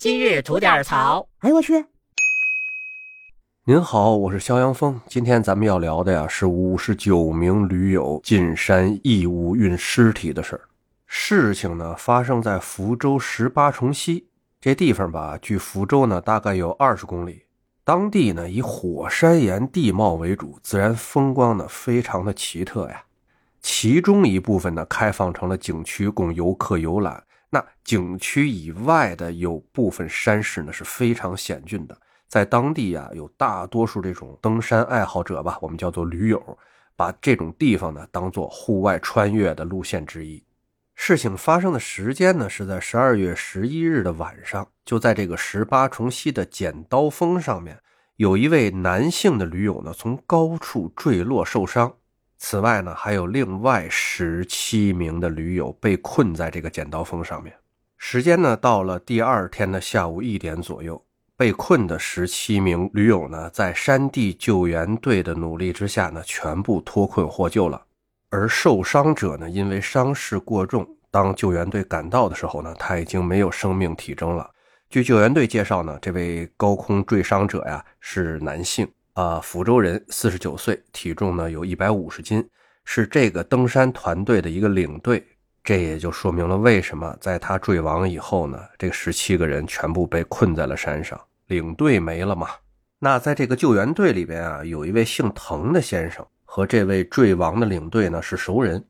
今日吐点槽。哎呦我去！您好，我是肖阳峰。今天咱们要聊的呀是五十九名驴友进山义务运尸体的事儿。事情呢发生在福州十八重溪这地方吧，距福州呢大概有二十公里。当地呢以火山岩地貌为主，自然风光呢非常的奇特呀。其中一部分呢开放成了景区，供游客游览。那景区以外的有部分山势呢是非常险峻的，在当地啊有大多数这种登山爱好者吧，我们叫做驴友，把这种地方呢当做户外穿越的路线之一。事情发生的时间呢是在十二月十一日的晚上，就在这个十八重溪的剪刀峰上面，有一位男性的驴友呢从高处坠落受伤。此外呢，还有另外十七名的驴友被困在这个剪刀峰上面。时间呢，到了第二天的下午一点左右，被困的十七名驴友呢，在山地救援队的努力之下呢，全部脱困获救了。而受伤者呢，因为伤势过重，当救援队赶到的时候呢，他已经没有生命体征了。据救援队介绍呢，这位高空坠伤者呀是男性。啊，福州人，四十九岁，体重呢有一百五十斤，是这个登山团队的一个领队。这也就说明了为什么在他坠亡以后呢，这十七个人全部被困在了山上，领队没了嘛。那在这个救援队里边啊，有一位姓滕的先生和这位坠亡的领队呢是熟人，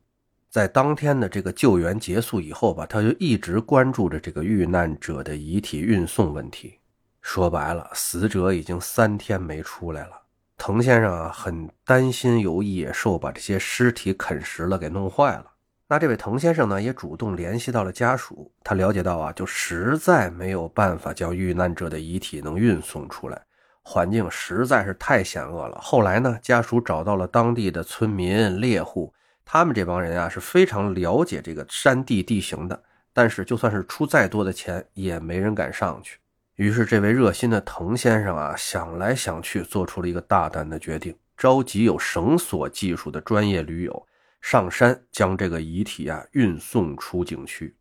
在当天的这个救援结束以后吧，他就一直关注着这个遇难者的遗体运送问题。说白了，死者已经三天没出来了。滕先生啊，很担心有野兽把这些尸体啃食了，给弄坏了。那这位滕先生呢，也主动联系到了家属。他了解到啊，就实在没有办法将遇难者的遗体能运送出来，环境实在是太险恶了。后来呢，家属找到了当地的村民猎户，他们这帮人啊是非常了解这个山地地形的，但是就算是出再多的钱，也没人敢上去。于是，这位热心的滕先生啊，想来想去，做出了一个大胆的决定，召集有绳索技术的专业驴友上山，将这个遗体啊运送出景区。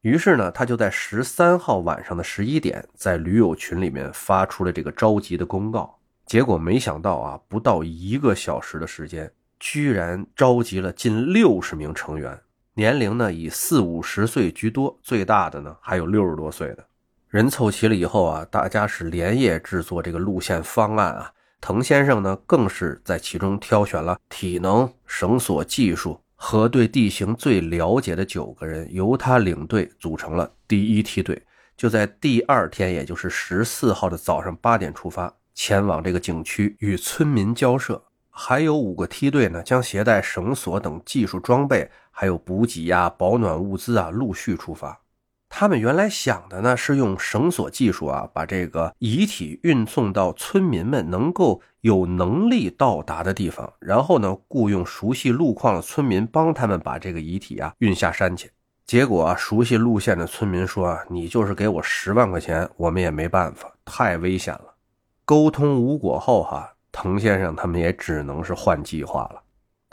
于是呢，他就在十三号晚上的十一点，在驴友群里面发出了这个召集的公告。结果没想到啊，不到一个小时的时间，居然召集了近六十名成员，年龄呢以四五十岁居多，最大的呢还有六十多岁的。人凑齐了以后啊，大家是连夜制作这个路线方案啊。滕先生呢，更是在其中挑选了体能、绳索技术和对地形最了解的九个人，由他领队组成了第一梯队。就在第二天，也就是十四号的早上八点出发，前往这个景区与村民交涉。还有五个梯队呢，将携带绳索等技术装备，还有补给呀、保暖物资啊，陆续出发。他们原来想的呢，是用绳索技术啊，把这个遗体运送到村民们能够有能力到达的地方，然后呢，雇佣熟悉路况的村民帮他们把这个遗体啊运下山去。结果啊，熟悉路线的村民说啊：“你就是给我十万块钱，我们也没办法，太危险了。”沟通无果后，哈，滕先生他们也只能是换计划了。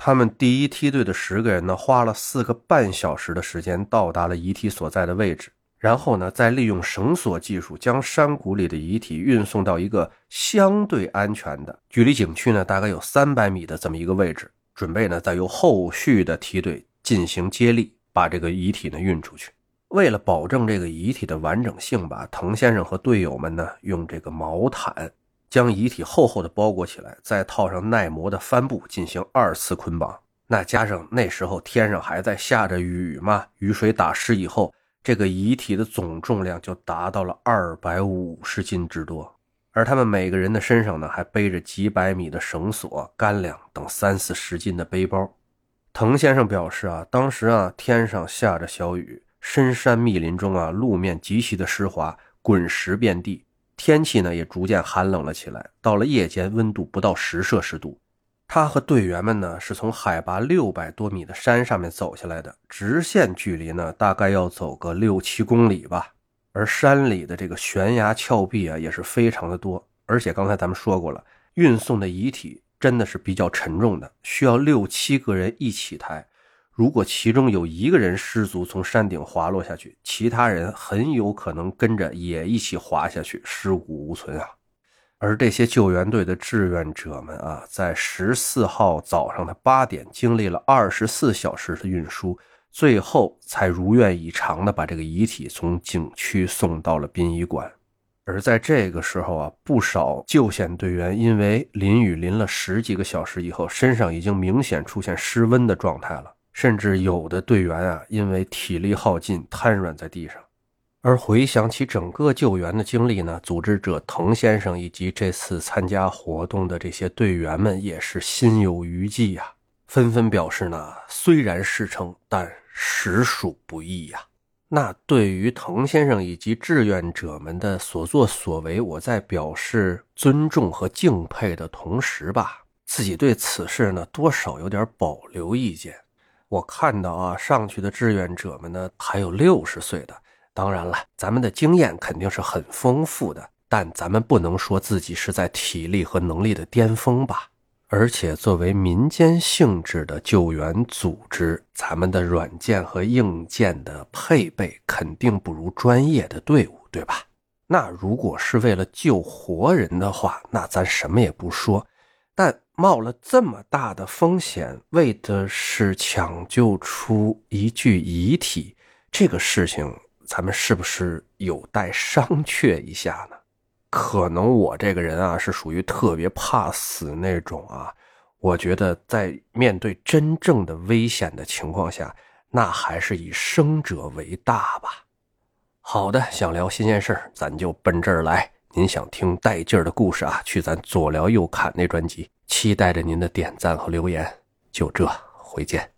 他们第一梯队的十个人呢，花了四个半小时的时间到达了遗体所在的位置，然后呢，再利用绳索技术将山谷里的遗体运送到一个相对安全的、距离景区呢大概有三百米的这么一个位置，准备呢再由后续的梯队进行接力，把这个遗体呢运出去。为了保证这个遗体的完整性吧，滕先生和队友们呢用这个毛毯。将遗体厚厚的包裹起来，再套上耐磨的帆布进行二次捆绑。那加上那时候天上还在下着雨嘛，雨水打湿以后，这个遗体的总重量就达到了二百五十斤之多。而他们每个人的身上呢，还背着几百米的绳索、干粮等三四十斤的背包。滕先生表示啊，当时啊，天上下着小雨，深山密林中啊，路面极其的湿滑，滚石遍地。天气呢也逐渐寒冷了起来，到了夜间，温度不到十摄氏度。他和队员们呢是从海拔六百多米的山上面走下来的，直线距离呢大概要走个六七公里吧。而山里的这个悬崖峭壁啊也是非常的多，而且刚才咱们说过了，运送的遗体真的是比较沉重的，需要六七个人一起抬。如果其中有一个人失足从山顶滑落下去，其他人很有可能跟着也一起滑下去，尸骨无存啊。而这些救援队的志愿者们啊，在十四号早上的八点，经历了二十四小时的运输，最后才如愿以偿的把这个遗体从景区送到了殡仪馆。而在这个时候啊，不少救险队员因为淋雨淋了十几个小时以后，身上已经明显出现失温的状态了。甚至有的队员啊，因为体力耗尽，瘫软在地上。而回想起整个救援的经历呢，组织者滕先生以及这次参加活动的这些队员们也是心有余悸呀，纷纷表示呢，虽然事成，但实属不易呀。那对于滕先生以及志愿者们的所作所为，我在表示尊重和敬佩的同时吧，自己对此事呢，多少有点保留意见。我看到啊，上去的志愿者们呢，还有六十岁的。当然了，咱们的经验肯定是很丰富的，但咱们不能说自己是在体力和能力的巅峰吧。而且，作为民间性质的救援组织，咱们的软件和硬件的配备肯定不如专业的队伍，对吧？那如果是为了救活人的话，那咱什么也不说。但冒了这么大的风险，为的是抢救出一具遗体，这个事情咱们是不是有待商榷一下呢？可能我这个人啊，是属于特别怕死那种啊。我觉得在面对真正的危险的情况下，那还是以生者为大吧。好的，想聊新鲜事咱就奔这儿来。您想听带劲儿的故事啊？去咱左聊右侃那专辑，期待着您的点赞和留言。就这，回见。